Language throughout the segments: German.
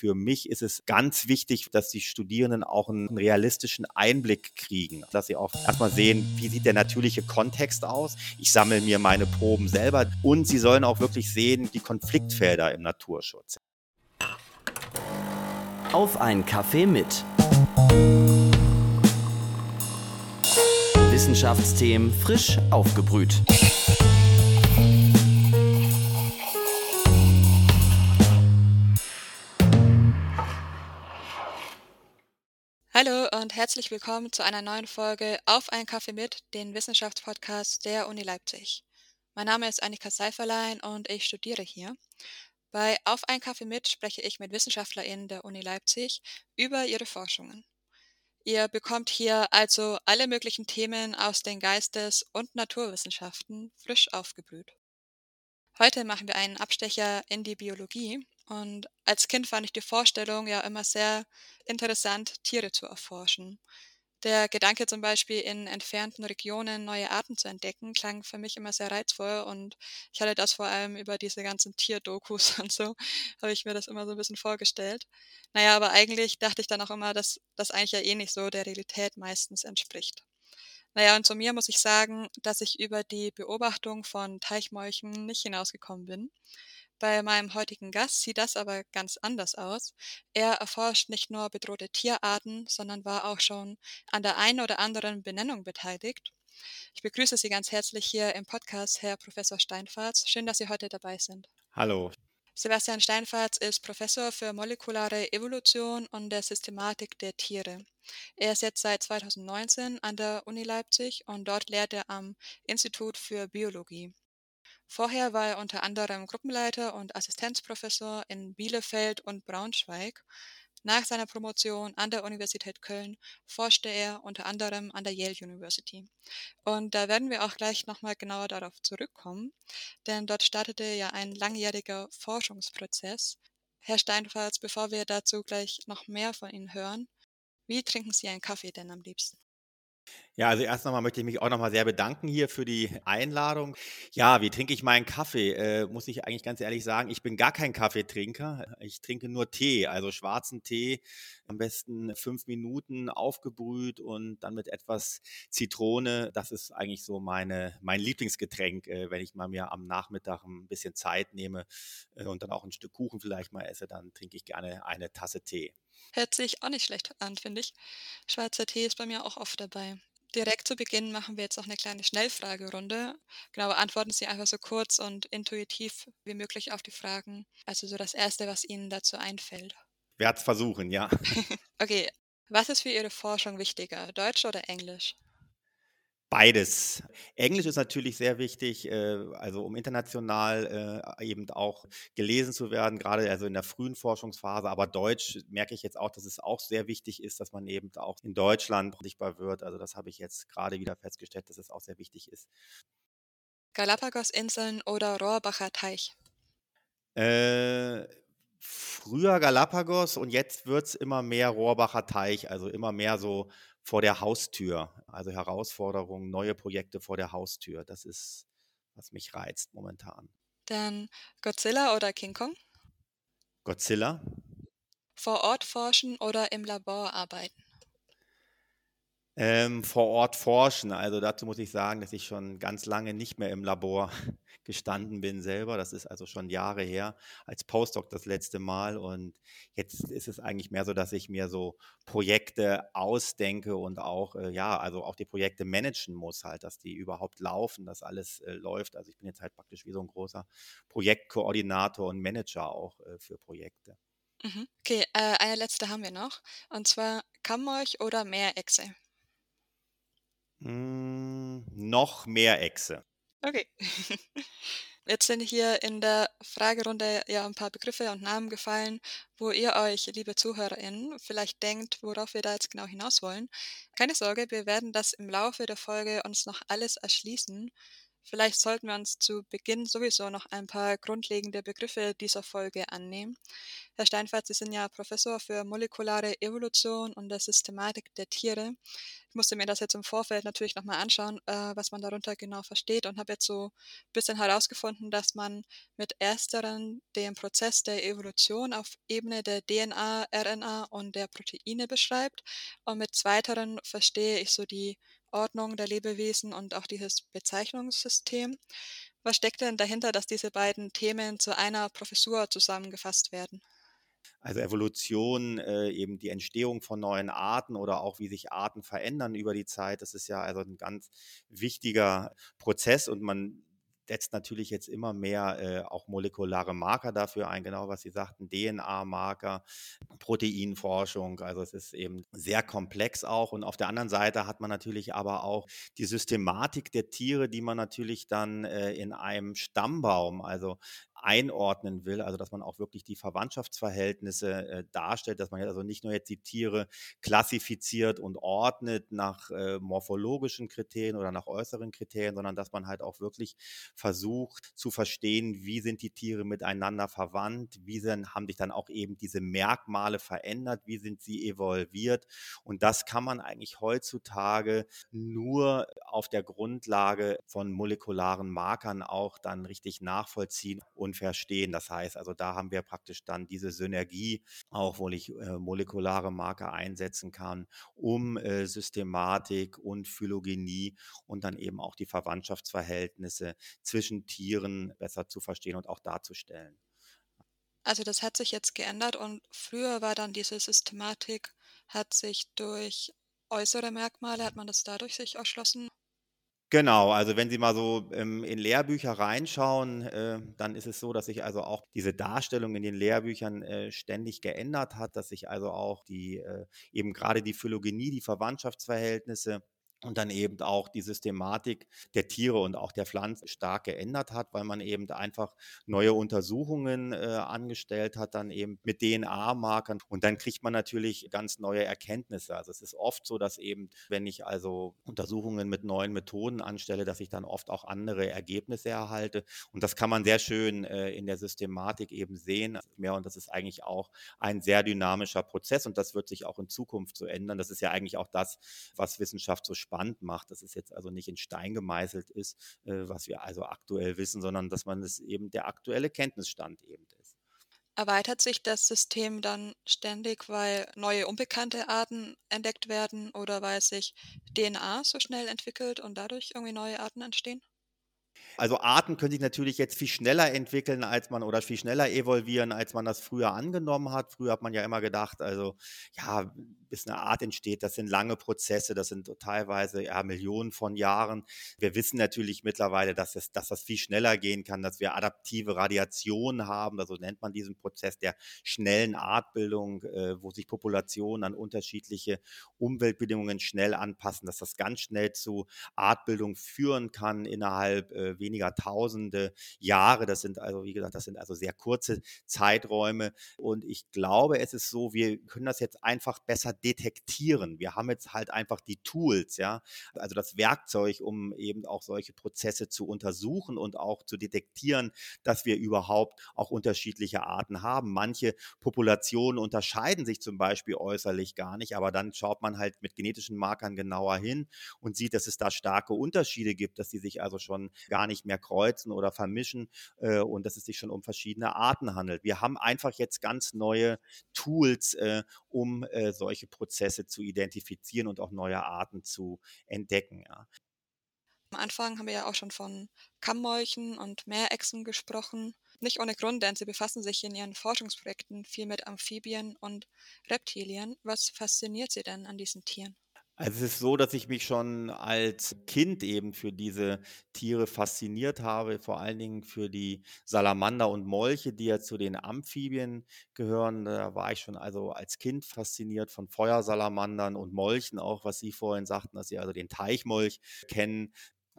für mich ist es ganz wichtig, dass die Studierenden auch einen realistischen Einblick kriegen, dass sie auch erstmal sehen, wie sieht der natürliche Kontext aus. Ich sammle mir meine Proben selber und sie sollen auch wirklich sehen, die Konfliktfelder im Naturschutz. Auf ein Kaffee mit. Wissenschaftsthemen frisch aufgebrüht. Hallo und herzlich willkommen zu einer neuen Folge Auf ein Kaffee mit, den Wissenschaftspodcast der Uni Leipzig. Mein Name ist Annika Seiferlein und ich studiere hier. Bei Auf ein Kaffee mit spreche ich mit WissenschaftlerInnen der Uni Leipzig über ihre Forschungen. Ihr bekommt hier also alle möglichen Themen aus den Geistes- und Naturwissenschaften frisch aufgebrüht. Heute machen wir einen Abstecher in die Biologie und als Kind fand ich die Vorstellung ja immer sehr interessant, Tiere zu erforschen. Der Gedanke zum Beispiel in entfernten Regionen neue Arten zu entdecken, klang für mich immer sehr reizvoll und ich hatte das vor allem über diese ganzen Tierdokus und so, habe ich mir das immer so ein bisschen vorgestellt. Naja, aber eigentlich dachte ich dann auch immer, dass das eigentlich ja eh nicht so der Realität meistens entspricht. Naja, und zu mir muss ich sagen, dass ich über die Beobachtung von Teichmolchen nicht hinausgekommen bin. Bei meinem heutigen Gast sieht das aber ganz anders aus. Er erforscht nicht nur bedrohte Tierarten, sondern war auch schon an der einen oder anderen Benennung beteiligt. Ich begrüße Sie ganz herzlich hier im Podcast, Herr Professor Steinfarz. Schön, dass Sie heute dabei sind. Hallo. Sebastian Steinfarz ist Professor für molekulare Evolution und der Systematik der Tiere. Er ist jetzt seit 2019 an der Uni Leipzig und dort lehrt er am Institut für Biologie. Vorher war er unter anderem Gruppenleiter und Assistenzprofessor in Bielefeld und Braunschweig. Nach seiner Promotion an der Universität Köln forschte er unter anderem an der Yale University. Und da werden wir auch gleich nochmal genauer darauf zurückkommen, denn dort startete ja ein langjähriger Forschungsprozess. Herr Steinfalls, bevor wir dazu gleich noch mehr von Ihnen hören, wie trinken Sie einen Kaffee denn am liebsten? Ja, also erst nochmal möchte ich mich auch nochmal sehr bedanken hier für die Einladung. Ja, wie trinke ich meinen Kaffee? Äh, muss ich eigentlich ganz ehrlich sagen, ich bin gar kein Kaffeetrinker. Ich trinke nur Tee, also schwarzen Tee, am besten fünf Minuten aufgebrüht und dann mit etwas Zitrone. Das ist eigentlich so meine, mein Lieblingsgetränk, äh, wenn ich mal mir am Nachmittag ein bisschen Zeit nehme äh, und dann auch ein Stück Kuchen vielleicht mal esse, dann trinke ich gerne eine Tasse Tee. Hört sich auch nicht schlecht an, finde ich. Schwarzer Tee ist bei mir auch oft dabei. Direkt zu Beginn machen wir jetzt noch eine kleine Schnellfragerunde. Genau, beantworten Sie einfach so kurz und intuitiv wie möglich auf die Fragen. Also so das Erste, was Ihnen dazu einfällt. Werde es versuchen, ja. okay, was ist für Ihre Forschung wichtiger, Deutsch oder Englisch? Beides. Englisch ist natürlich sehr wichtig, äh, also um international äh, eben auch gelesen zu werden, gerade also in der frühen Forschungsphase. Aber Deutsch merke ich jetzt auch, dass es auch sehr wichtig ist, dass man eben auch in Deutschland sichtbar wird. Also das habe ich jetzt gerade wieder festgestellt, dass es auch sehr wichtig ist. Galapagos-Inseln oder Rohrbacher Teich? Äh, früher Galapagos und jetzt wird es immer mehr Rohrbacher Teich, also immer mehr so vor der Haustür. Also Herausforderungen, neue Projekte vor der Haustür. Das ist, was mich reizt momentan. Dann Godzilla oder King Kong? Godzilla. Vor Ort forschen oder im Labor arbeiten? Ähm, vor Ort forschen. Also dazu muss ich sagen, dass ich schon ganz lange nicht mehr im Labor gestanden bin selber. Das ist also schon Jahre her, als Postdoc das letzte Mal. Und jetzt ist es eigentlich mehr so, dass ich mir so Projekte ausdenke und auch, äh, ja, also auch die Projekte managen muss halt, dass die überhaupt laufen, dass alles äh, läuft. Also ich bin jetzt halt praktisch wie so ein großer Projektkoordinator und Manager auch äh, für Projekte. Mhm. Okay, äh, eine letzte haben wir noch. Und zwar Kammmolch oder Meerechse? Hm, noch mehr Echse. Okay. Jetzt sind hier in der Fragerunde ja ein paar Begriffe und Namen gefallen, wo ihr euch, liebe ZuhörerInnen, vielleicht denkt, worauf wir da jetzt genau hinaus wollen. Keine Sorge, wir werden das im Laufe der Folge uns noch alles erschließen. Vielleicht sollten wir uns zu Beginn sowieso noch ein paar grundlegende Begriffe dieser Folge annehmen. Herr Steinfeld, Sie sind ja Professor für molekulare Evolution und der Systematik der Tiere. Ich musste mir das jetzt im Vorfeld natürlich nochmal anschauen, äh, was man darunter genau versteht und habe jetzt so ein bisschen herausgefunden, dass man mit ersteren den Prozess der Evolution auf Ebene der DNA, RNA und der Proteine beschreibt und mit zweiteren verstehe ich so die Ordnung der Lebewesen und auch dieses Bezeichnungssystem. Was steckt denn dahinter, dass diese beiden Themen zu einer Professur zusammengefasst werden? Also Evolution, äh, eben die Entstehung von neuen Arten oder auch wie sich Arten verändern über die Zeit, das ist ja also ein ganz wichtiger Prozess und man setzt natürlich jetzt immer mehr äh, auch molekulare Marker dafür ein, genau was Sie sagten, DNA-Marker, Proteinforschung. Also es ist eben sehr komplex auch. Und auf der anderen Seite hat man natürlich aber auch die Systematik der Tiere, die man natürlich dann äh, in einem Stammbaum, also einordnen will, also dass man auch wirklich die Verwandtschaftsverhältnisse äh, darstellt, dass man also nicht nur jetzt die Tiere klassifiziert und ordnet nach äh, morphologischen Kriterien oder nach äußeren Kriterien, sondern dass man halt auch wirklich versucht zu verstehen, wie sind die Tiere miteinander verwandt, wie sind, haben sich dann auch eben diese Merkmale verändert, wie sind sie evolviert. Und das kann man eigentlich heutzutage nur auf der Grundlage von molekularen Markern auch dann richtig nachvollziehen und und verstehen. Das heißt, also da haben wir praktisch dann diese Synergie, auch wo ich äh, molekulare Marker einsetzen kann, um äh, Systematik und Phylogenie und dann eben auch die Verwandtschaftsverhältnisse zwischen Tieren besser zu verstehen und auch darzustellen. Also das hat sich jetzt geändert und früher war dann diese Systematik, hat sich durch äußere Merkmale, hat man das dadurch sich erschlossen? Genau, also wenn Sie mal so, ähm, in Lehrbücher reinschauen, äh, dann ist es so, dass sich also auch diese Darstellung in den Lehrbüchern, äh, ständig geändert hat, dass sich also auch die, äh eben gerade die Phylogenie, die Verwandtschaftsverhältnisse und dann eben auch die Systematik der Tiere und auch der Pflanzen stark geändert hat, weil man eben einfach neue Untersuchungen äh, angestellt hat, dann eben mit DNA-Markern und dann kriegt man natürlich ganz neue Erkenntnisse. Also es ist oft so, dass eben, wenn ich also Untersuchungen mit neuen Methoden anstelle, dass ich dann oft auch andere Ergebnisse erhalte und das kann man sehr schön äh, in der Systematik eben sehen. Und das ist eigentlich auch ein sehr dynamischer Prozess und das wird sich auch in Zukunft so ändern. Das ist ja eigentlich auch das, was Wissenschaft so spannend macht, dass es jetzt also nicht in Stein gemeißelt ist, äh, was wir also aktuell wissen, sondern dass man es eben der aktuelle Kenntnisstand eben ist. Erweitert sich das System dann ständig, weil neue unbekannte Arten entdeckt werden oder weil sich DNA so schnell entwickelt und dadurch irgendwie neue Arten entstehen? Also Arten können sich natürlich jetzt viel schneller entwickeln, als man oder viel schneller evolvieren, als man das früher angenommen hat. Früher hat man ja immer gedacht, also ja, bis eine Art entsteht, das sind lange Prozesse, das sind teilweise ja, Millionen von Jahren. Wir wissen natürlich mittlerweile, dass, es, dass das viel schneller gehen kann, dass wir adaptive Radiationen haben, also nennt man diesen Prozess der schnellen Artbildung, äh, wo sich Populationen an unterschiedliche Umweltbedingungen schnell anpassen, dass das ganz schnell zu Artbildung führen kann innerhalb äh, weniger tausende Jahre. Das sind also, wie gesagt, das sind also sehr kurze Zeiträume. Und ich glaube, es ist so, wir können das jetzt einfach besser detektieren. Wir haben jetzt halt einfach die Tools, ja, also das Werkzeug, um eben auch solche Prozesse zu untersuchen und auch zu detektieren, dass wir überhaupt auch unterschiedliche Arten haben. Manche Populationen unterscheiden sich zum Beispiel äußerlich gar nicht, aber dann schaut man halt mit genetischen Markern genauer hin und sieht, dass es da starke Unterschiede gibt, dass sie sich also schon gar nicht mehr kreuzen oder vermischen äh, und dass es sich schon um verschiedene Arten handelt. Wir haben einfach jetzt ganz neue Tools, äh, um äh, solche Prozesse zu identifizieren und auch neue Arten zu entdecken. Ja. Am Anfang haben wir ja auch schon von Kammmolchen und Meerechsen gesprochen. Nicht ohne Grund, denn sie befassen sich in ihren Forschungsprojekten viel mit Amphibien und Reptilien. Was fasziniert sie denn an diesen Tieren? Also es ist so, dass ich mich schon als Kind eben für diese Tiere fasziniert habe, vor allen Dingen für die Salamander und Molche, die ja zu den Amphibien gehören. Da war ich schon also als Kind fasziniert von Feuersalamandern und Molchen, auch was Sie vorhin sagten, dass Sie also den Teichmolch kennen.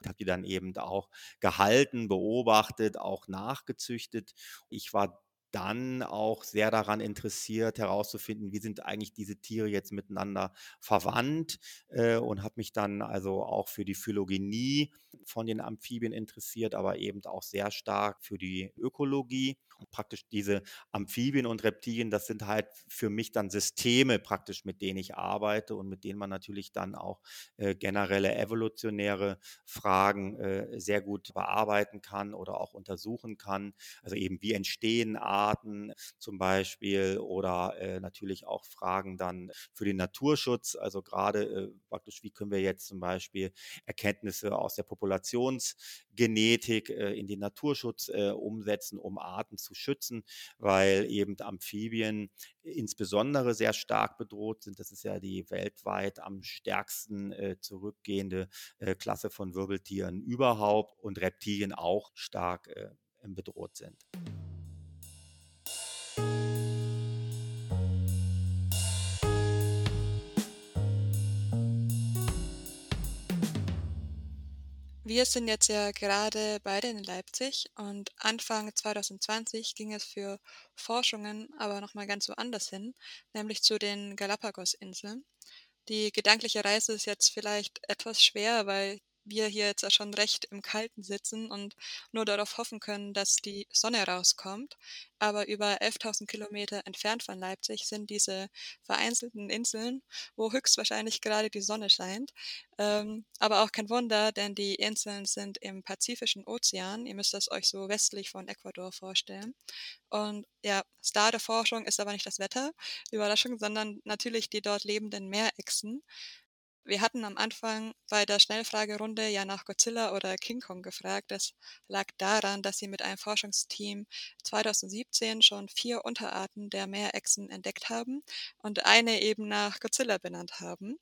Habe die dann eben auch gehalten, beobachtet, auch nachgezüchtet. Ich war dann auch sehr daran interessiert, herauszufinden, wie sind eigentlich diese Tiere jetzt miteinander verwandt äh, und habe mich dann also auch für die Phylogenie von den Amphibien interessiert, aber eben auch sehr stark für die Ökologie. Und praktisch diese Amphibien und Reptilien, das sind halt für mich dann Systeme praktisch, mit denen ich arbeite und mit denen man natürlich dann auch äh, generelle evolutionäre Fragen äh, sehr gut bearbeiten kann oder auch untersuchen kann. Also eben, wie entstehen Arten zum Beispiel oder äh, natürlich auch Fragen dann für den Naturschutz. Also gerade äh, praktisch, wie können wir jetzt zum Beispiel Erkenntnisse aus der Populationsgenetik äh, in den Naturschutz äh, umsetzen, um Arten zu schützen, weil eben Amphibien insbesondere sehr stark bedroht sind. Das ist ja die weltweit am stärksten äh, zurückgehende äh, Klasse von Wirbeltieren überhaupt und Reptilien auch stark bedroht sind. Wir sind jetzt ja gerade beide in Leipzig und Anfang 2020 ging es für Forschungen aber nochmal ganz woanders hin, nämlich zu den Galapagos-Inseln. Die gedankliche Reise ist jetzt vielleicht etwas schwer, weil wir hier jetzt schon recht im Kalten sitzen und nur darauf hoffen können, dass die Sonne rauskommt. Aber über 11.000 Kilometer entfernt von Leipzig sind diese vereinzelten Inseln, wo höchstwahrscheinlich gerade die Sonne scheint. Ähm, aber auch kein Wunder, denn die Inseln sind im Pazifischen Ozean. Ihr müsst das euch so westlich von Ecuador vorstellen. Und ja, Star der Forschung ist aber nicht das Wetter, Überraschung, sondern natürlich die dort lebenden Meerechsen. Wir hatten am Anfang bei der Schnellfragerunde ja nach Godzilla oder King Kong gefragt. Das lag daran, dass sie mit einem Forschungsteam 2017 schon vier Unterarten der Meerechsen entdeckt haben und eine eben nach Godzilla benannt haben.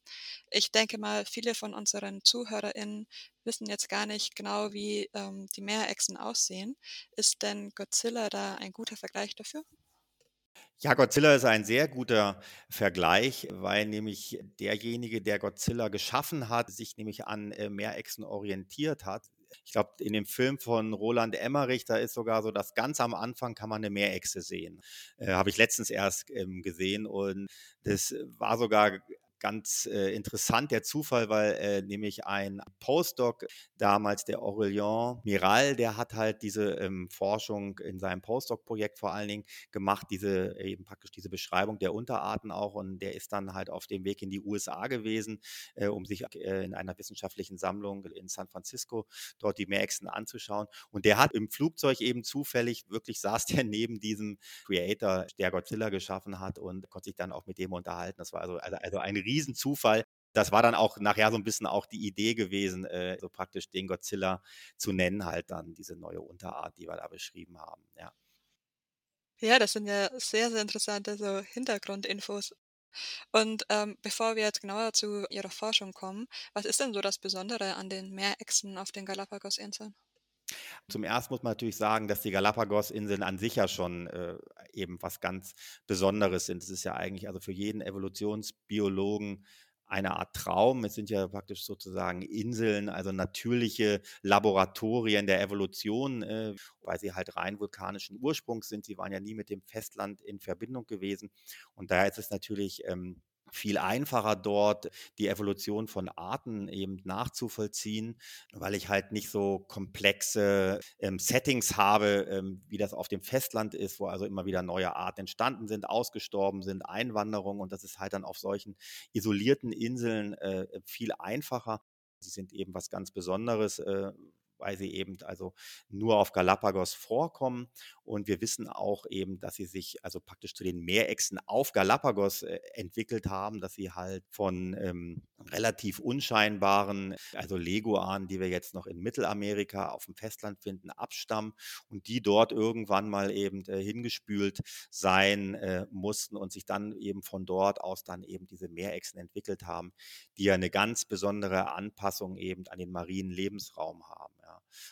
Ich denke mal, viele von unseren ZuhörerInnen wissen jetzt gar nicht genau, wie ähm, die Meerechsen aussehen. Ist denn Godzilla da ein guter Vergleich dafür? Ja, Godzilla ist ein sehr guter Vergleich, weil nämlich derjenige, der Godzilla geschaffen hat, sich nämlich an äh, Meerechsen orientiert hat. Ich glaube, in dem Film von Roland Emmerich, da ist sogar so, dass ganz am Anfang kann man eine Meerechse sehen. Äh, Habe ich letztens erst ähm, gesehen und das war sogar ganz äh, interessant, der Zufall, weil äh, nämlich ein Postdoc damals, der Aurélien Miral, der hat halt diese ähm, Forschung in seinem Postdoc-Projekt vor allen Dingen gemacht, diese eben praktisch diese Beschreibung der Unterarten auch und der ist dann halt auf dem Weg in die USA gewesen, äh, um sich äh, in einer wissenschaftlichen Sammlung in San Francisco dort die Meerechsen anzuschauen und der hat im Flugzeug eben zufällig, wirklich saß der neben diesem Creator, der Godzilla geschaffen hat und konnte sich dann auch mit dem unterhalten. Das war also, also, also ein Riesenzufall. Das war dann auch nachher so ein bisschen auch die Idee gewesen, äh, so praktisch den Godzilla zu nennen, halt dann diese neue Unterart, die wir da beschrieben haben, ja. Ja, das sind ja sehr, sehr interessante so Hintergrundinfos. Und ähm, bevor wir jetzt genauer zu Ihrer Forschung kommen, was ist denn so das Besondere an den Meerechsen auf den Galapagos-Inseln? Zum Ersten muss man natürlich sagen, dass die Galapagos-Inseln an sich ja schon äh, eben was ganz Besonderes sind. Es ist ja eigentlich also für jeden Evolutionsbiologen eine Art Traum. Es sind ja praktisch sozusagen Inseln, also natürliche Laboratorien der Evolution, äh, weil sie halt rein vulkanischen Ursprungs sind. Sie waren ja nie mit dem Festland in Verbindung gewesen. Und daher ist es natürlich ähm, viel einfacher dort die Evolution von Arten eben nachzuvollziehen, weil ich halt nicht so komplexe ähm, Settings habe, ähm, wie das auf dem Festland ist, wo also immer wieder neue Arten entstanden sind, ausgestorben sind, Einwanderung und das ist halt dann auf solchen isolierten Inseln äh, viel einfacher. Sie sind eben was ganz Besonderes, äh, weil sie eben also nur auf Galapagos vorkommen. Und wir wissen auch eben, dass sie sich also praktisch zu den Meerechsen auf Galapagos äh, entwickelt haben, dass sie halt von ähm, relativ unscheinbaren, also Leguanen, die wir jetzt noch in Mittelamerika auf dem Festland finden, abstammen und die dort irgendwann mal eben äh, hingespült sein äh, mussten und sich dann eben von dort aus dann eben diese Meerechsen entwickelt haben, die ja eine ganz besondere Anpassung eben an den marinen Lebensraum haben.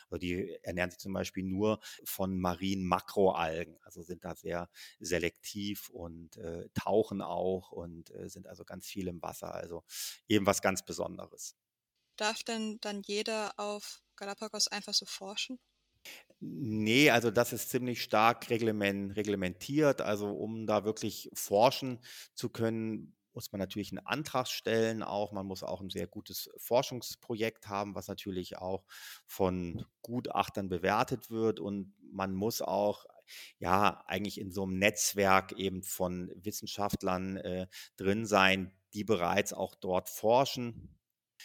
Also die ernähren sich zum Beispiel nur von marinen Makroalgen, also sind da sehr selektiv und äh, tauchen auch und äh, sind also ganz viel im Wasser. Also eben was ganz Besonderes. Darf denn dann jeder auf Galapagos einfach so forschen? Ne, also das ist ziemlich stark reglemen reglementiert. Also, um da wirklich forschen zu können, muss man natürlich 'n Antrag stellen auch. Man muss auch 'n sehr gutes Forschungsprojekt haben, was natürlich auch von Gutachtern bewertet wird. Und man muss auch, ja, eigentlich in so 'nem Netzwerk eben von Wissenschaftlern, äh, drin sein, die bereits auch dort forschen.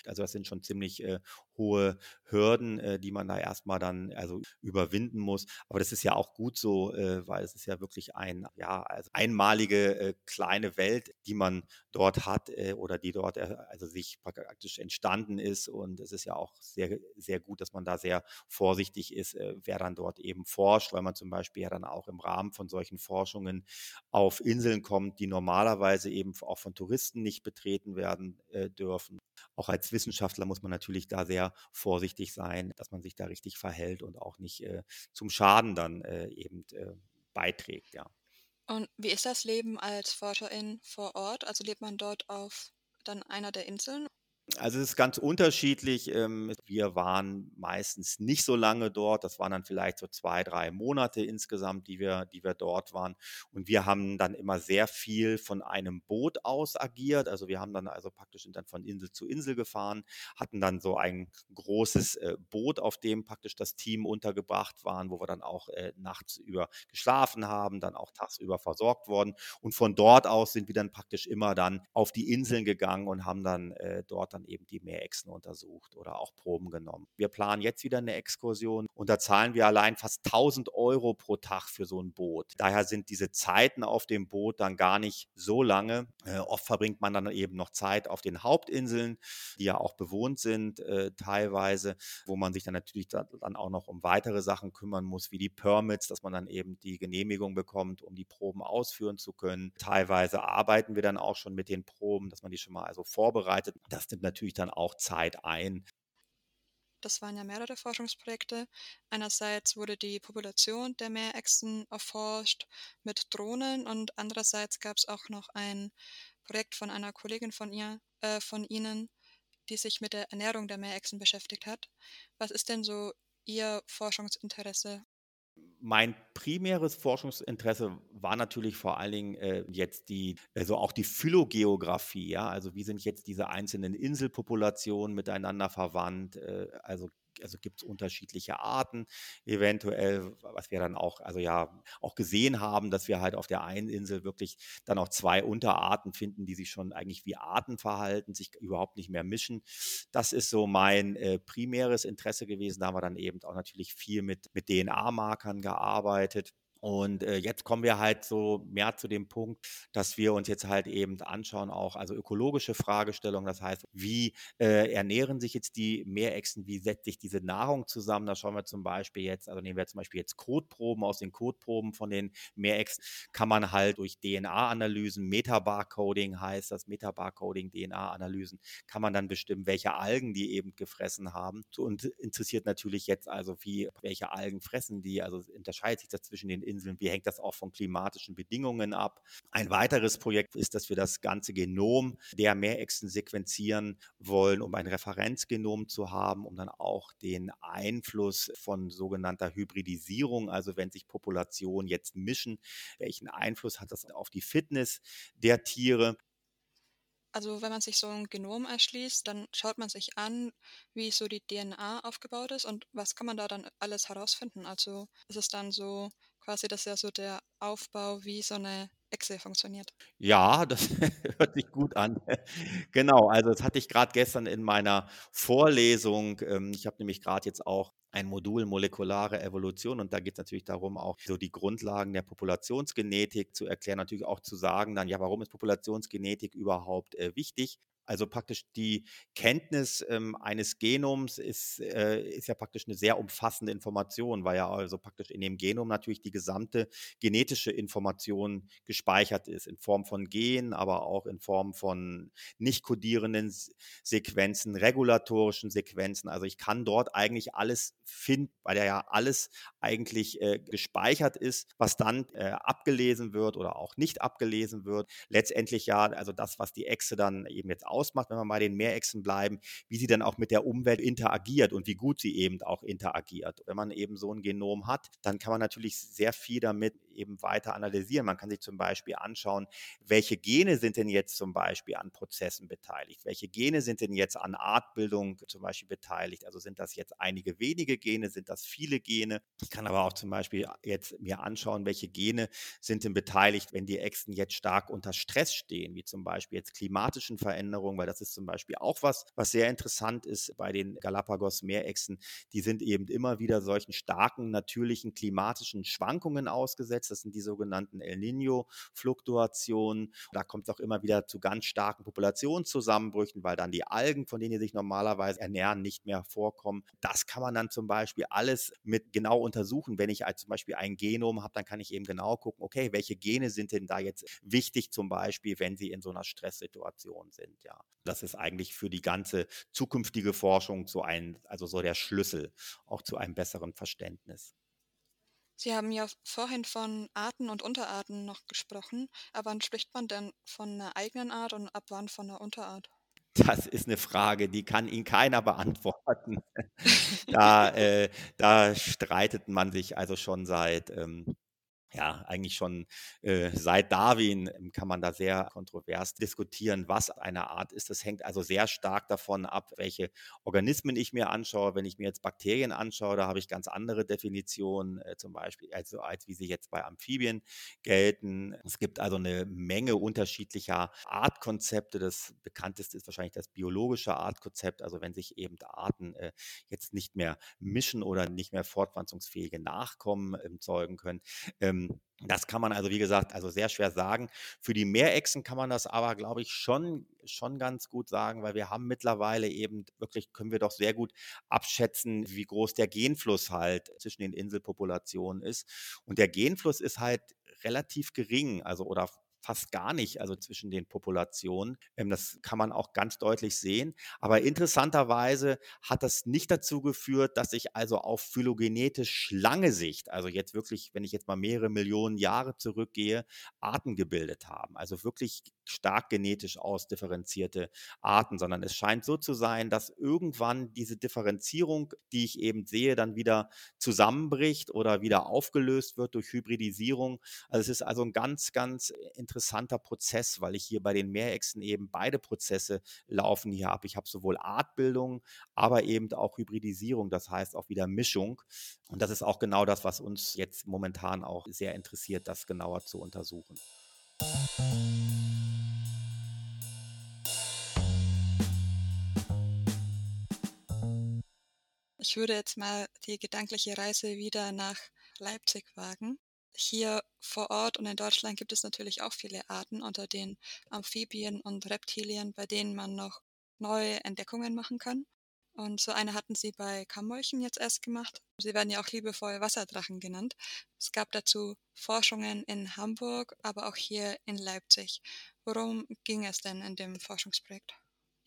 Also, das sind schon ziemlich, äh, hohe Hürden, äh, die man da erst mal dann, also, überwinden muss. Aber das ist ja auch gut so, äh, weil es ist ja wirklich ein ja, also, einmalige, äh, kleine Welt, die man dort hat, äh, oder die dort, äh, also, sich praktisch entstanden ist. Und es ist ja auch sehr sehr gut, dass man da sehr vorsichtig ist, äh, wer dann dort eben forscht, weil man zum Beispiel ja dann auch im Rahmen von solchen Forschungen auf Inseln kommt, die normalerweise eben auch von Touristen nicht betreten werden, dürfen. Auch als Wissenschaftler muss man natürlich da sehr vorsichtig sein, dass man sich da richtig verhält und auch nicht, äh, zum Schaden dann, äh, eben, äh, beiträgt, ja. Und wie ist das Leben als Forscherin vor Ort? Also, lebt man dort auf dann einer der Inseln? Also, es ist ganz unterschiedlich. Ähm, wir waren meistens nicht so lange dort. Das waren dann vielleicht so 2, 3 Monate insgesamt, die wir die wir dort waren. Und wir haben dann immer sehr viel von einem Boot aus agiert. Also, wir haben dann also praktisch dann von Insel zu Insel gefahren, hatten dann so ein großes, äh, Boot, auf dem praktisch das Team untergebracht waren, wo wir dann auch, äh, nachts über geschlafen haben, dann auch tagsüber versorgt wurden. Und von dort aus sind wir dann praktisch immer dann auf die Inseln gegangen und haben dann, äh, dort dann eben die Meerechsen untersucht oder auch Proben genommen. Wir planen jetzt wieder 'ne Exkursion und da zahlen wir allein fast 1.000 Euro pro Tag für so 'n Boot. Daher sind diese Zeiten auf dem Boot dann gar nicht so lange. Äh, oft verbringt man dann eben noch Zeit auf den Hauptinseln, die ja auch bewohnt sind, äh, teilweise, wo man sich dann natürlich da dann auch noch um weitere Sachen kümmern muss, wie die Permits, dass man dann eben die Genehmigung bekommt, um die Proben ausführen zu können. Teilweise arbeiten wir dann auch schon mit den Proben, dass man die schon mal also vorbereitet. Das nimmt natürlich dann auch Zeit ein. Das waren ja mehrere Forschungsprojekte. Einerseits wurde die Population der Meerechsen erforscht mit Drohnen und andererseits gab's auch noch ein Projekt von einer Kollegin von ihr äh, von Ihnen, die sich mit der Ernährung der Meerechsen beschäftigt hat. Was ist denn so Ihr Forschungsinteresse? Mein primäres Forschungsinteresse war natürlich vor allen Dingen, äh, jetzt die also, auch die Phylogeographie, ja? Also, wie sind jetzt diese einzelnen Inselpopulationen miteinander verwandt? Äh, also also, gibt's unterschiedliche Arten eventuell, was wir dann auch also, ja, auch gesehen haben, dass wir halt auf der einen Insel wirklich dann auch 2 Unterarten finden, die sich schon eigentlich wie Arten verhalten, sich überhaupt nicht mehr mischen. Das ist so mein, äh, primäres Interesse gewesen. Da haben wir dann eben auch natürlich viel mit mit DNA-Markern gearbeitet. Und, äh, jetzt kommen wir halt so mehr zu dem Punkt, dass wir uns jetzt halt eben anschauen auch also, ökologische Fragestellungen. Das heißt, wie, äh, ernähren sich jetzt die Meerechsen? Wie setzt sich diese Nahrung zusammen? Da schauen wir zum Beispiel jetzt also, nehmen wir zum Beispiel jetzt Kotproben. Aus den Kotproben von den Meerechsen kann man halt durch DNA-Analysen, Metabarcoding heißt das, Metabarcoding, DNA-Analysen, kann man dann bestimmen, welche Algen die eben gefressen haben. Und interessiert natürlich jetzt also, wie welche Algen fressen die? Also, unterscheidet sich das zwischen den Inseln? Wie hängt das auch von klimatischen Bedingungen ab? Ein weiteres Projekt ist, dass wir das ganze Genom der Meerechsen sequenzieren wollen, um ein Referenzgenom zu haben, um dann auch den Einfluss von sogenannter Hybridisierung, also wenn sich Populationen jetzt mischen, welchen Einfluss hat das auf die Fitness der Tiere? Also, wenn man sich so 'n Genom erschließt, dann schaut man sich an, wie so die DNA aufgebaut ist und was kann man da dann alles herausfinden? Also, ist es dann so quasi, dass ja so der Aufbau wie so 'ne Echse funktioniert? Ja, das hört sich gut an. Genau, also, das hatte ich grad gestern in meiner Vorlesung. Ähm, ich habe nämlich grad jetzt auch ein Modul molekulare Evolution und da geht's natürlich darum, auch so die Grundlagen der Populationsgenetik zu erklären, natürlich auch zu sagen dann: „Ja, warum ist Populationsgenetik überhaupt, äh, wichtig?“ Also, praktisch die Kenntnis, ähm, eines Genoms ist äh, ist ja praktisch 'ne sehr umfassende Information, weil ja also, praktisch in dem Genom natürlich die gesamte genetische Information gespeichert ist in Form von Genen, aber auch in Form von nicht kodierenden Sequenzen, regulatorischen Sequenzen. Also, ich kann dort eigentlich alles finden, weil ja alles eigentlich, äh, gespeichert ist, was dann, äh, abgelesen wird oder auch nicht abgelesen wird. Letztendlich ja also, das, was die Echse dann eben jetzt ausmacht, wenn wir bei den Meerechsen bleiben, wie sie dann auch mit der Umwelt interagiert und wie gut sie eben auch interagiert. Wenn man eben so ein Genom hat, dann kann man natürlich sehr viel damit eben weiter analysieren. Man kann sich zum Beispiel anschauen, welche Gene sind denn jetzt zum Beispiel an Prozessen beteiligt? Welche Gene sind denn jetzt an Artbildung zum Beispiel beteiligt? Also sind das jetzt einige wenige Gene? Sind das viele Gene? Ich kann aber auch zum Beispiel jetzt mir anschauen, welche Gene sind denn beteiligt, wenn die Echsen jetzt stark unter Stress stehen, wie zum Beispiel jetzt klimatischen Veränderungen, weil das ist zum Beispiel auch was, was sehr interessant ist bei den Galapagos-Meerechsen. Die sind eben immer wieder solchen starken natürlichen klimatischen Schwankungen ausgesetzt Effekts. Das sind die sogenannten El Niño-Fluktuationen. Da kommt es auch immer wieder zu ganz starken Populationszusammenbrüchen, weil dann die Algen, von denen die sich normalerweise ernähren, nicht mehr vorkommen. Das kann man dann zum Beispiel alles mit genau untersuchen. Wenn ich zum Beispiel ein Genom habe, dann kann ich eben genau gucken, okay, welche Gene sind denn da jetzt wichtig, zum Beispiel, wenn sie in so einer Stresssituation sind. Ja, das ist eigentlich für die ganze zukünftige Forschung so ein, also so der Schlüssel auch zu einem besseren Verständnis. Sie haben ja vorhin von Arten und Unterarten noch gesprochen. Ab wann spricht man denn von einer eigenen Art und ab wann von einer Unterart? Das ist eine Frage, die kann Ihnen keiner beantworten. Da, äh, da streitet man sich also schon seit ähm, ja, eigentlich schon äh, seit Darwin ähm, kann man da sehr kontrovers diskutieren, was eine Art ist. Das hängt also sehr stark davon ab, welche Organismen ich mir anschaue. Wenn ich mir jetzt Bakterien anschaue, da habe ich ganz andere Definitionen, äh, zum Beispiel, also als wie sie jetzt bei Amphibien gelten. Es gibt also eine Menge unterschiedlicher Artkonzepte. Das bekannteste ist wahrscheinlich das biologische Artkonzept, also wenn sich eben Arten äh, jetzt nicht mehr mischen oder nicht mehr fortpflanzungsfähige Nachkommen äh, zeugen können. Ähm, ähm, das kann man also, wie gesagt, also sehr schwer sagen. Für die Meerechsen kann man das aber, glaube ich, schon, schon ganz gut sagen, weil wir haben mittlerweile eben wirklich, können wir doch sehr gut abschätzen, wie groß der Genfluss halt zwischen den Inselpopulationen ist. Und der Genfluss ist halt relativ gering, also oder fast gar nicht, also zwischen den Populationen. Ähm, das kann man auch ganz deutlich sehen. Aber interessanterweise hat das nicht dazu geführt, dass sich also auf phylogenetisch lange Sicht, also jetzt wirklich, wenn ich jetzt mal mehrere Millionen Jahre zurückgehe, Arten gebildet haben. Also wirklich stark genetisch ausdifferenzierte Arten, sondern es scheint so zu sein, dass irgendwann diese Differenzierung, die ich eben sehe, dann wieder zusammenbricht oder wieder aufgelöst wird durch Hybridisierung. Also es ist also ein ganz, ganz interessantes interessanter Prozess, weil ich hier bei den Meerechsen eben beide Prozesse laufen hier habe. Ich habe sowohl Artbildung, aber eben auch Hybridisierung, das heißt auch wieder Mischung. Und das ist auch genau das, was uns jetzt momentan auch sehr interessiert, das genauer zu untersuchen. Ich würde jetzt mal die gedankliche Reise wieder nach Leipzig wagen. Hier vor Ort und in Deutschland gibt es natürlich auch viele Arten unter den Amphibien und Reptilien, bei denen man noch neue Entdeckungen machen kann. Und so eine hatten sie bei Kammmolchen jetzt erst gemacht. Sie werden ja auch liebevoll Wasserdrachen genannt. Es gab dazu Forschungen in Hamburg, aber auch hier in Leipzig. Worum ging es denn in dem Forschungsprojekt?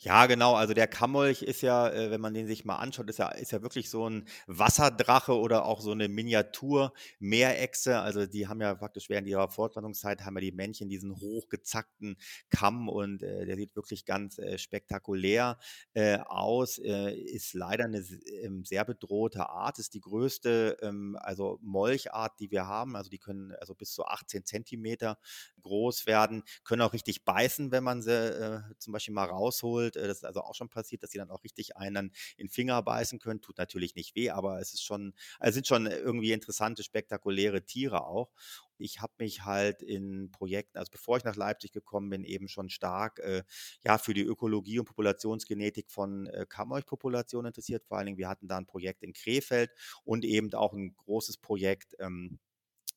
Ja, genau. Also der Kammolch ist ja, äh, wenn man den sich mal anschaut, ist ja, ist ja wirklich so ein Wasserdrache oder auch so eine Miniatur-Meerechse. Also die haben ja praktisch während ihrer Fortpflanzungszeit haben ja die Männchen diesen hochgezackten Kamm und äh, der sieht wirklich ganz äh, spektakulär äh, aus. Äh, ist leider eine ähm, sehr bedrohte Art. Ist die größte ähm, also Molchart, die wir haben. Also die können also bis zu 18 Zentimeter groß werden, können auch richtig beißen, wenn man sie zum Beispiel mal rausholt geholt. Äh, das ist also auch schon passiert, dass sie dann auch richtig einen in den Finger beißen können. Tut natürlich nicht weh, aber es ist schon, also sind schon irgendwie interessante, spektakuläre Tiere auch. Ich habe mich halt in Projekten, also bevor ich nach Leipzig gekommen bin, eben schon stark äh, ja, für die Ökologie und Populationsgenetik von äh, Kammerch-Populationen interessiert. Vor allen Dingen, wir hatten da ein Projekt in Krefeld und eben auch ein großes Projekt ähm,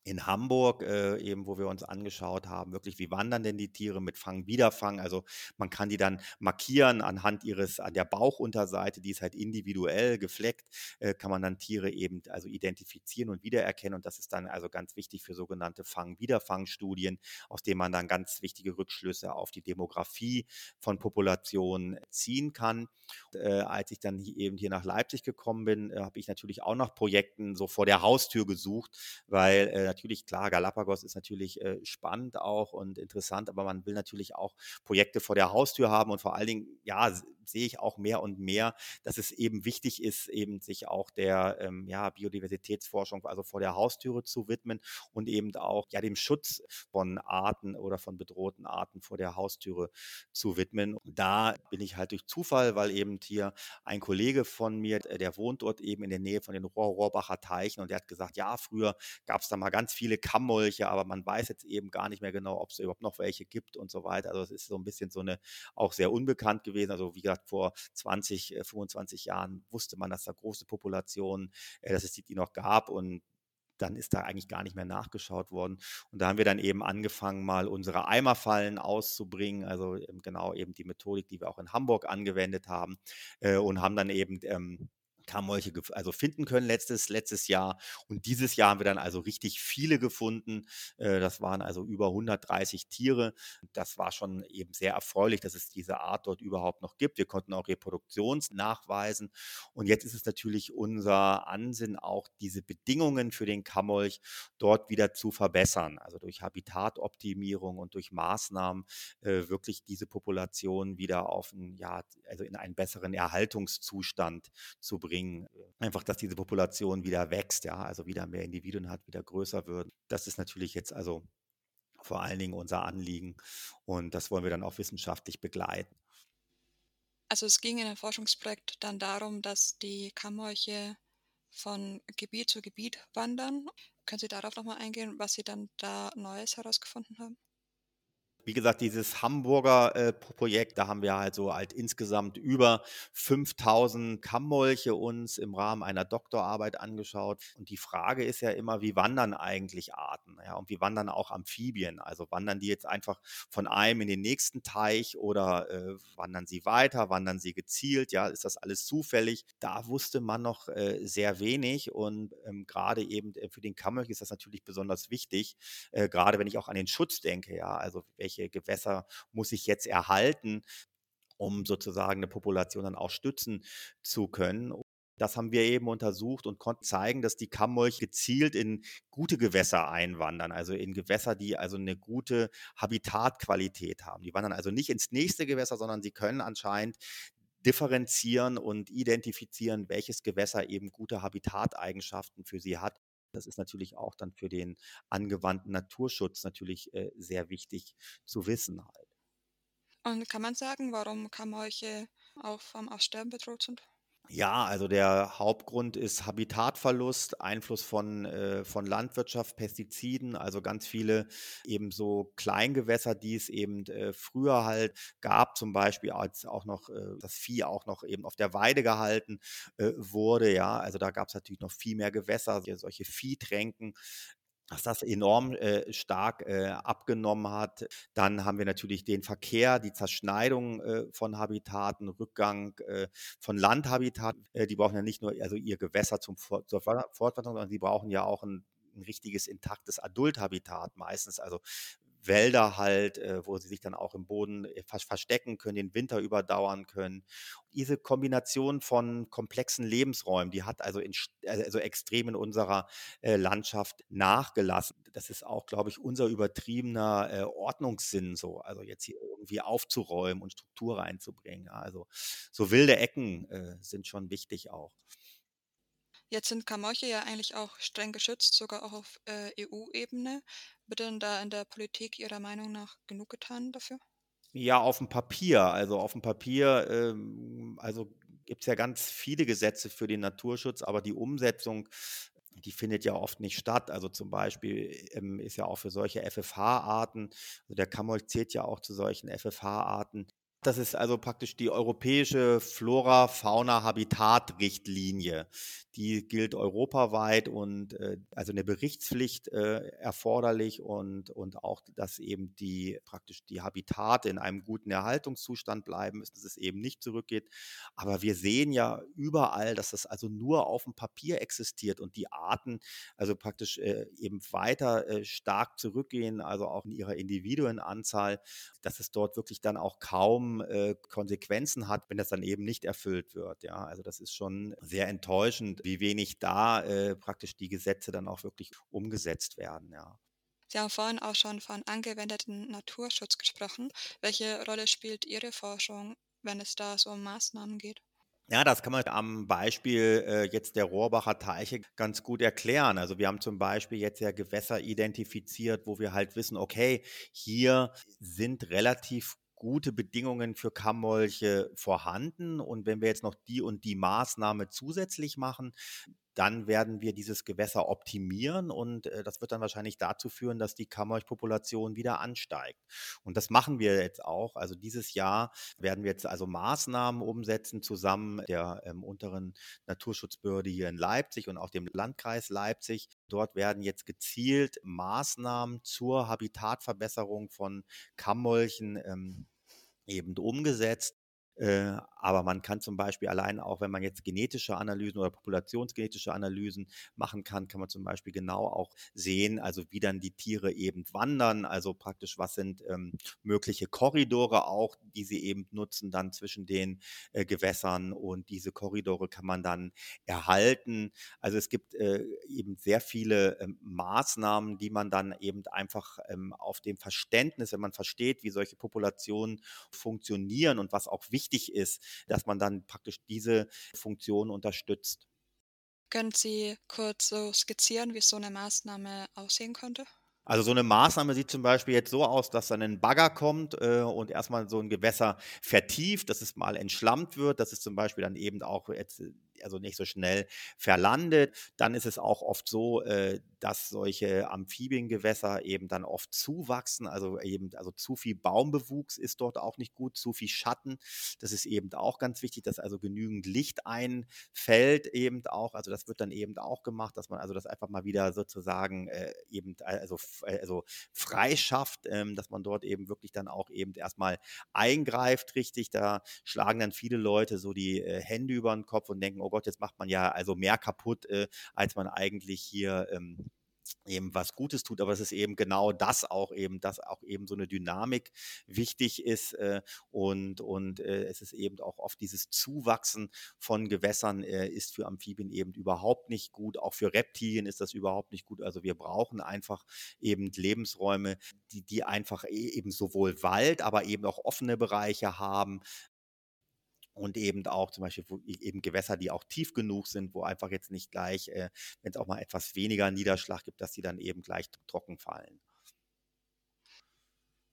in Hamburg, äh, eben wo wir uns angeschaut haben, wirklich, wie wandern denn die Tiere mit Fang, Wiederfang. Also man kann die dann markieren anhand ihres, an der Bauchunterseite, die ist halt individuell gefleckt, äh, kann man dann Tiere eben also identifizieren und wiedererkennen. Und das ist dann also ganz wichtig für sogenannte Fang-Wiederfang-Studien, aus denen man dann ganz wichtige Rückschlüsse auf die Demografie von Populationen ziehen kann. Äh, als ich dann eben hier nach Leipzig gekommen bin, äh, habe ich natürlich auch nach Projekten so vor der Haustür gesucht, weil äh, natürlich, klar, Galapagos ist natürlich äh, spannend auch und interessant, aber man will natürlich auch Projekte vor der Haustür haben und vor allen Dingen, ja, sehe ich auch mehr und mehr, dass es eben wichtig ist, eben sich auch der ähm, ja, Biodiversitätsforschung, also vor der Haustüre zu widmen und eben auch ja, dem Schutz von Arten oder von bedrohten Arten vor der Haustüre zu widmen. Da bin ich halt durch Zufall, weil eben hier ein Kollege von mir, der wohnt dort eben in der Nähe von den Rohr Rohrbacher Teichen und der hat gesagt, ja, früher gab es da mal ganz viele Kammmolche, aber man weiß jetzt eben gar nicht mehr genau, ob es überhaupt noch welche gibt und so weiter. Also es ist so ein bisschen so eine auch sehr unbekannt gewesen. Also wie gesagt, vor 20, 25 äh, Jahren wusste man, dass da große Populationen, äh, dass es die, noch gab und dann ist da eigentlich gar nicht mehr nachgeschaut worden. Und da haben wir dann eben angefangen, mal unsere Eimerfallen auszubringen, also ähm, genau eben die Methodik, die wir auch in Hamburg angewendet haben äh, und haben dann eben Kammmolche also finden können letztes, letztes Jahr. Und dieses Jahr haben wir dann also richtig viele gefunden. Äh, das waren also über 130 Tiere. Das war schon eben sehr erfreulich, dass es diese Art dort überhaupt noch gibt. Wir konnten auch Reproduktionsnachweisen. Und jetzt ist es natürlich unser Ansinn, auch diese Bedingungen für den Kammmolch dort wieder zu verbessern. Also durch Habitatoptimierung und durch Maßnahmen äh, wirklich diese Population wieder auf ein, ja, also in einen besseren Erhaltungszustand zu bringen bringen. Einfach, dass diese Population wieder wächst, ja, also wieder mehr Individuen hat, wieder größer wird. Das ist natürlich jetzt also vor allen Dingen unser Anliegen und das wollen wir dann auch wissenschaftlich begleiten. Also es ging in dem Forschungsprojekt dann darum, dass die Kammmolche von Gebiet zu Gebiet wandern. Können Sie darauf nochmal eingehen, was Sie dann da Neues herausgefunden haben? Wie gesagt, dieses Hamburger äh, Projekt, da haben wir halt so halt insgesamt über 5000 Kammmolche uns im Rahmen einer Doktorarbeit angeschaut. Und die Frage ist ja immer, wie wandern eigentlich Arten? Ja, und wie wandern auch Amphibien? Also wandern die jetzt einfach von einem in den nächsten Teich oder äh, wandern sie weiter? Wandern sie gezielt? Ja, ist das alles zufällig? Da wusste man noch äh, sehr wenig und ähm, gerade eben äh, für den Kammmolch ist das natürlich besonders wichtig, äh, gerade wenn ich auch an den Schutz denke. Ja, also welche welche Gewässer muss ich jetzt erhalten, um sozusagen eine Population dann auch stützen zu können. Das haben wir eben untersucht und konnten zeigen, dass die Kammmolch gezielt in gute Gewässer einwandern, also in Gewässer, die also eine gute Habitatqualität haben. Die wandern also nicht ins nächste Gewässer, sondern sie können anscheinend differenzieren und identifizieren, welches Gewässer eben gute Habitateigenschaften für sie hat. Das ist natürlich auch dann für den angewandten Naturschutz natürlich äh, sehr wichtig zu wissen halt. Und kann man sagen, warum Kammmolche auch vom Aussterben bedroht sind? Ja, also der Hauptgrund ist Habitatverlust, Einfluss von, äh, von Landwirtschaft, Pestiziden, also ganz viele eben so Kleingewässer, die es eben äh, früher halt gab, zum Beispiel als auch noch äh, das Vieh auch noch eben auf der Weide gehalten äh, wurde, ja, also da gab es natürlich noch viel mehr Gewässer, solche Viehtränken, dass das enorm äh, stark äh, abgenommen hat. Dann haben wir natürlich den Verkehr, die Zerschneidung äh, von Habitaten, Rückgang äh, von Landhabitat. Äh, die brauchen ja nicht nur also ihr Gewässer zum zur Fortpflanzung, sondern sie brauchen ja auch ein, ein richtiges intaktes Adulthabitat meistens. Also Wälder halt, äh, wo sie sich dann auch im Boden äh, verstecken können, den Winter überdauern können. Diese Kombination von komplexen Lebensräumen, die hat also, in, also extrem in unserer äh, Landschaft nachgelassen. Das ist auch, glaube ich, unser übertriebener Ordnungssinn so, also jetzt hier irgendwie aufzuräumen und Struktur reinzubringen. Also so wilde Ecken sind schon wichtig auch. Jetzt sind Kamorche ja eigentlich auch streng geschützt, sogar auch auf äh, EU-Ebene. Wird denn da in der Politik Ihrer Meinung nach genug getan dafür? Ja, auf dem Papier. Also auf dem Papier, ähm, also gibt es ja ganz viele Gesetze für den Naturschutz, aber die Umsetzung, die findet ja oft nicht statt. Also zum Beispiel ähm, ist ja auch für solche FFH-Arten, also der Kamolch zählt ja auch zu solchen FFH-Arten, das ist also praktisch die europäische Flora-Fauna-Habitat-Richtlinie. Die gilt europaweit und äh, also eine Berichtspflicht äh, erforderlich und, und auch, dass eben die praktisch die Habitate in einem guten Erhaltungszustand bleiben müssen, dass es eben nicht zurückgeht. Aber wir sehen ja überall, dass das also nur auf dem Papier existiert und die Arten also praktisch äh, eben weiter äh, stark zurückgehen, also auch in ihrer Individuenanzahl, dass es dort wirklich dann auch kaum enormen äh, Konsequenzen hat, wenn das dann eben nicht erfüllt wird. Ja, also das ist schon sehr enttäuschend, wie wenig da äh, praktisch die Gesetze dann auch wirklich umgesetzt werden. Ja. Sie haben vorhin auch schon von angewendeten Naturschutz gesprochen. Welche Rolle spielt Ihre Forschung, wenn es da so um Maßnahmen geht? Ja, das kann man am Beispiel äh, jetzt der Rohrbacher Teiche ganz gut erklären. Also wir haben zum Beispiel jetzt ja Gewässer identifiziert, wo wir halt wissen, okay, hier sind relativ gute Bedingungen für Kammmolche vorhanden. Und wenn wir jetzt noch die und die Maßnahme zusätzlich machen, dann werden wir dieses Gewässer optimieren und äh, das wird dann wahrscheinlich dazu führen, dass die Kammerpopulation wieder ansteigt. Und das machen wir jetzt auch. Also dieses Jahr werden wir jetzt also Maßnahmen umsetzen zusammen der ähm, unteren Naturschutzbehörde hier in Leipzig und auch dem Landkreis Leipzig. Dort werden jetzt gezielt Maßnahmen zur Habitatverbesserung von Kammmolchen ähm, eben umgesetzt. Äh, aber man kann zum Beispiel allein auch, wenn man jetzt genetische Analysen oder populationsgenetische Analysen machen kann, kann man zum Beispiel genau auch sehen, also wie dann die Tiere eben wandern, also praktisch was sind ähm, mögliche Korridore auch, die sie eben nutzen dann zwischen den äh, Gewässern und diese Korridore kann man dann erhalten. Also es gibt äh, eben sehr viele ähm, Maßnahmen, die man dann eben einfach ähm, auf dem Verständnis, wenn man versteht, wie solche Populationen funktionieren und was auch wichtig wichtig ist, dass man dann praktisch diese Funktion unterstützt. Können Sie kurz so skizzieren, wie so eine Maßnahme aussehen könnte? Also so eine Maßnahme sieht zum Beispiel jetzt so aus, dass dann ein Bagger kommt äh, und erstmal so ein Gewässer vertieft, dass es mal entschlammt wird, dass es zum Beispiel dann eben auch jetzt also nicht so schnell verlandet. Dann ist es auch oft so, äh, dass solche Amphibiengewässer eben dann oft zuwachsen, also eben, also zu viel Baumbewuchs ist dort auch nicht gut, zu viel Schatten. Das ist eben auch ganz wichtig, dass also genügend Licht einfällt eben auch. Also das wird dann eben auch gemacht, dass man also das einfach mal wieder sozusagen äh, eben also, also frei ähm, dass man dort eben wirklich dann auch eben erstmal eingreift, richtig. Da schlagen dann viele Leute so die äh, Hände über den Kopf und denken, oh Gott, jetzt macht man ja also mehr kaputt, äh, als man eigentlich hier ähm, eben was Gutes tut, aber es ist eben genau das auch eben, dass auch eben so eine Dynamik wichtig ist äh, und, und äh, es ist eben auch oft dieses Zuwachsen von Gewässern äh, ist für Amphibien eben überhaupt nicht gut, auch für Reptilien ist das überhaupt nicht gut, also wir brauchen einfach eben Lebensräume, die, die einfach e-, eben sowohl Wald, aber eben auch offene Bereiche haben, und eben auch zum Beispiel eben Gewässer, die auch tief genug sind, wo einfach jetzt nicht gleich, äh, wenn es auch mal etwas weniger Niederschlag gibt, dass die dann eben gleich trocken fallen.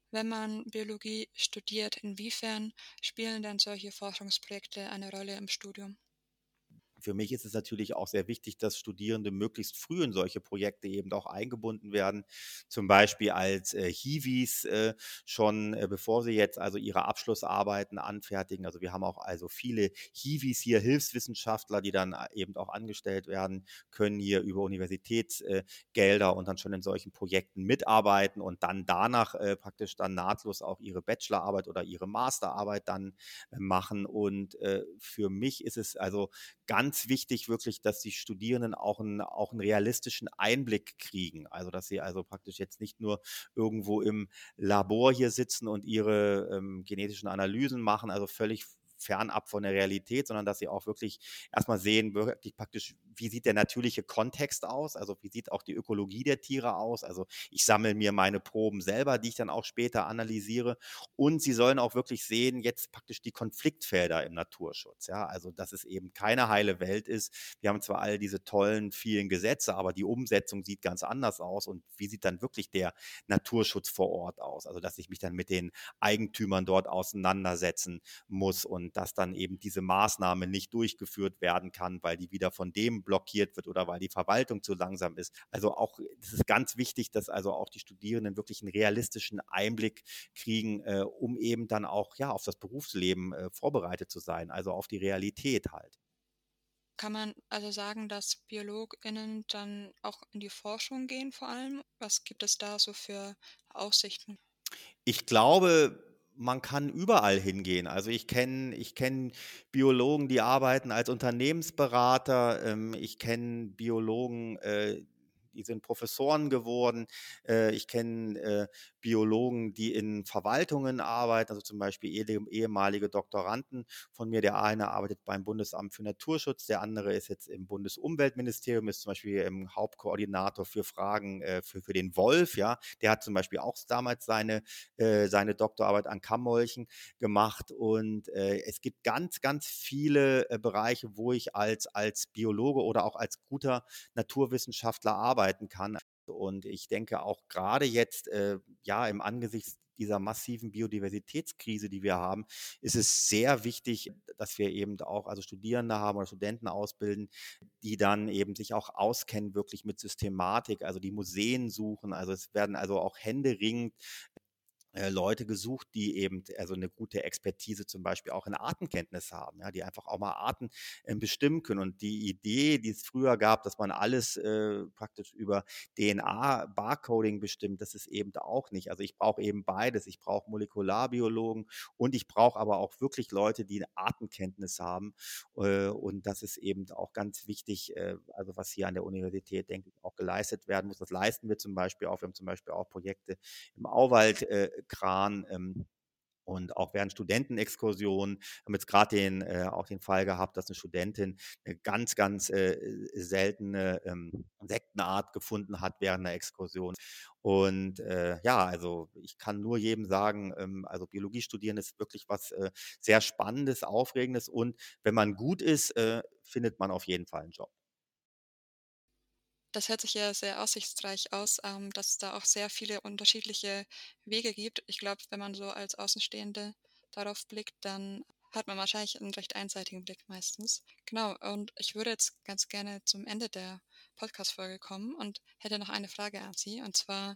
Wenn man Biologie studiert, inwiefern spielen denn solche Forschungsprojekte eine Rolle im Studium? Für mich ist es natürlich auch sehr wichtig, dass Studierende möglichst früh in solche Projekte eben auch eingebunden werden. Zum Beispiel als äh, Hiwis äh, schon, äh, bevor sie jetzt also ihre Abschlussarbeiten anfertigen. Also wir haben auch also viele Hiwis hier, Hilfswissenschaftler, die dann äh, eben auch angestellt werden, können hier über Universitätsgelder äh, und dann schon in solchen Projekten mitarbeiten und dann danach äh, praktisch dann nahtlos auch ihre Bachelorarbeit oder ihre Masterarbeit dann machen. Und für mich ist es also ganz ganz wichtig wirklich, dass die Studierenden auch einen, auch einen realistischen Einblick kriegen. Also, dass sie also praktisch jetzt nicht nur irgendwo im Labor hier sitzen und ihre ähm, genetischen Analysen machen, also völlig fernab von der Realität, sondern dass sie auch wirklich erstmal sehen, wirklich praktisch, wie sieht der natürliche Kontext aus, also wie sieht auch die Ökologie der Tiere aus. Also ich sammle mir meine Proben selber, die ich dann auch später analysiere. Und sie sollen auch wirklich sehen, jetzt praktisch die Konfliktfelder im Naturschutz. Ja, also dass es eben keine heile Welt ist. Wir haben zwar all diese tollen, vielen Gesetze, aber die Umsetzung sieht ganz anders aus. Und wie sieht dann wirklich der Naturschutz vor Ort aus? Also dass ich mich dann mit den Eigentümern dort auseinandersetzen muss und dass dann eben diese Maßnahme nicht durchgeführt werden kann, weil die wieder von dem blockiert wird oder weil die Verwaltung zu langsam ist. Also auch, es ist ganz wichtig, dass also auch die Studierenden wirklich einen realistischen Einblick kriegen, äh, um eben dann auch ja auf das Berufsleben äh, vorbereitet zu sein, also auf die Realität halt. Kann man also sagen, dass BiologInnen dann auch in die Forschung gehen vor allem? Was gibt es da so für Aussichten? Ich glaube, man kann überall hingehen. Also ich kenne ich kenn Biologen, die arbeiten als Unternehmensberater. Ähm, ich kenne Biologen, äh, die sind Professoren geworden. Äh, ich kenne äh, Biologen, die in Verwaltungen arbeiten, also zum Beispiel ehemalige Doktoranden von mir. Der eine arbeitet beim Bundesamt für Naturschutz, der andere ist jetzt im Bundesumweltministerium, ist zum Beispiel im Hauptkoordinator für Fragen äh, für, für den Wolf. Ja, der hat zum Beispiel auch damals seine, äh, seine Doktorarbeit an Kammmolchen gemacht und äh, es gibt ganz, ganz viele äh, Bereiche, wo ich als, als Biologe oder auch als guter Naturwissenschaftler arbeiten kann. Und ich denke auch gerade jetzt, äh, ja, im Angesicht dieser massiven Biodiversitätskrise, die wir haben, ist es sehr wichtig, dass wir eben auch also Studierende haben oder Studenten ausbilden, die dann eben sich auch auskennen wirklich mit Systematik, also die Museen suchen. Also es werden also auch händeringend Leute gesucht, die eben also eine gute Expertise zum Beispiel auch in Artenkenntnis haben, ja, die einfach auch mal Arten äh, bestimmen können. Und die Idee, die es früher gab, dass man alles äh, praktisch über DNA-Barcoding bestimmt, das ist eben auch nicht. Also ich brauche eben beides. Ich brauche Molekularbiologen und ich brauche aber auch wirklich Leute, die eine Artenkenntnis haben. Äh, und das ist eben auch ganz wichtig, äh, also was hier an der Universität, denke ich, auch geleistet werden muss. Das leisten wir zum Beispiel auch. Wir haben zum Beispiel auch Projekte im Auwald äh, Kran. Ähm, und auch während Studentenexkursionen haben jetzt gerade den, äh, auch den Fall gehabt, dass eine Studentin eine ganz, ganz äh, seltene ähm, Insektenart gefunden hat während einer Exkursion. Und äh, ja, also ich kann nur jedem sagen, ähm, also Biologie studieren ist wirklich was äh, sehr Spannendes, Aufregendes und wenn man gut ist, äh, findet man auf jeden Fall einen Job. Das hört sich ja sehr aussichtsreich aus, ähm, dass es da auch sehr viele unterschiedliche Wege gibt. Ich glaube, wenn man so als Außenstehende darauf blickt, dann hat man wahrscheinlich einen recht einseitigen Blick meistens. Genau, und ich würde jetzt ganz gerne zum Ende der Podcast-Folge kommen und hätte noch eine Frage an Sie. Und zwar,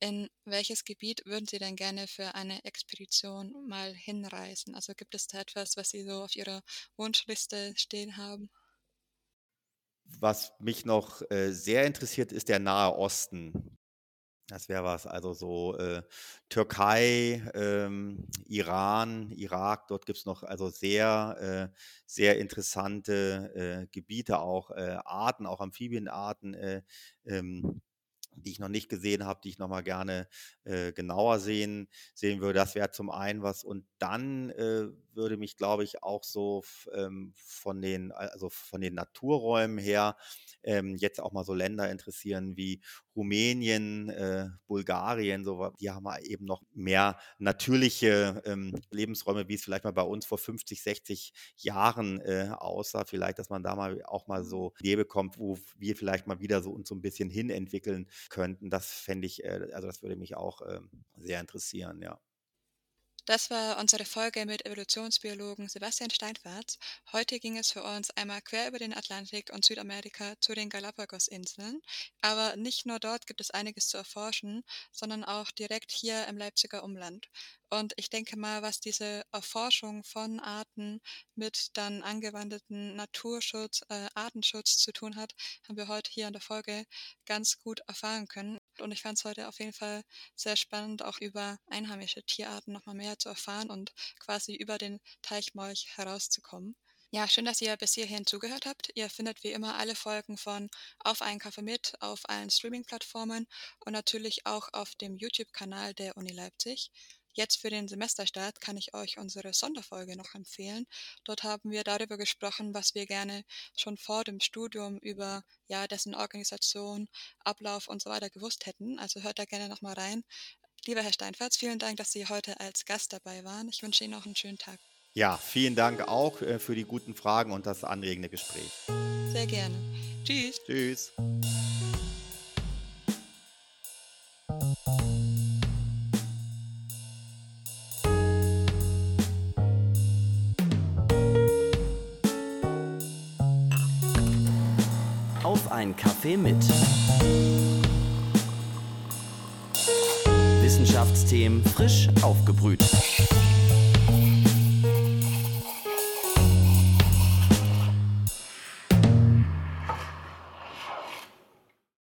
in welches Gebiet würden Sie denn gerne für eine Expedition mal hinreisen? Also gibt es da etwas, was Sie so auf Ihrer Wunschliste stehen haben? Was mich noch äh, sehr interessiert, ist der Nahe Osten. Das wäre was, also so äh, Türkei, ähm, Iran, Irak, dort gibt es noch also sehr, äh, sehr interessante äh, Gebiete, auch äh, Arten, auch Amphibienarten. Äh, ähm, die ich noch nicht gesehen habe, die ich noch mal gerne äh, genauer sehen, sehen würde. Das wäre zum einen was. Und dann äh, würde mich, glaube ich, auch so ähm, von den, also von den Naturräumen her ähm, jetzt auch mal so Länder interessieren wie Rumänien, äh, Bulgarien, so, die haben eben noch mehr natürliche ähm, Lebensräume, wie es vielleicht mal bei uns vor 50, 60 Jahren äh, aussah. Vielleicht, dass man da mal auch mal so Idee bekommt, wo wir vielleicht mal wieder so uns so ein bisschen hin entwickeln könnten. Das fände ich, äh, also das würde mich auch ähm, sehr interessieren, ja. Das war unsere Folge mit Evolutionsbiologen Sebastian Steinfatz. Heute ging es für uns einmal quer über den Atlantik und Südamerika zu den Galapagos-Inseln. Aber nicht nur dort gibt es einiges zu erforschen, sondern auch direkt hier im Leipziger Umland. Und ich denke mal, was diese Erforschung von Arten mit dann angewandten Naturschutz, äh, Artenschutz zu tun hat, haben wir heute hier in der Folge ganz gut erfahren können. Und ich fand es heute auf jeden Fall sehr spannend, auch über einheimische Tierarten nochmal mehr zu erfahren und quasi über den Teichmolch herauszukommen. Ja, schön, dass ihr bis hierhin zugehört habt. Ihr findet wie immer alle Folgen von Auf einen Kaffee mit auf allen Streaming-Plattformen und natürlich auch auf dem YouTube-Kanal der Uni Leipzig. Jetzt für den Semesterstart kann ich euch unsere Sonderfolge noch empfehlen. Dort haben wir darüber gesprochen, was wir gerne schon vor dem Studium über ja, dessen Organisation, Ablauf und so weiter gewusst hätten. Also hört da gerne nochmal rein. Lieber Herr Steinfatz, vielen Dank, dass Sie heute als Gast dabei waren. Ich wünsche Ihnen noch einen schönen Tag. Ja, vielen Dank auch äh, für die guten Fragen und das anregende Gespräch. Sehr gerne. Tschüss. Tschüss.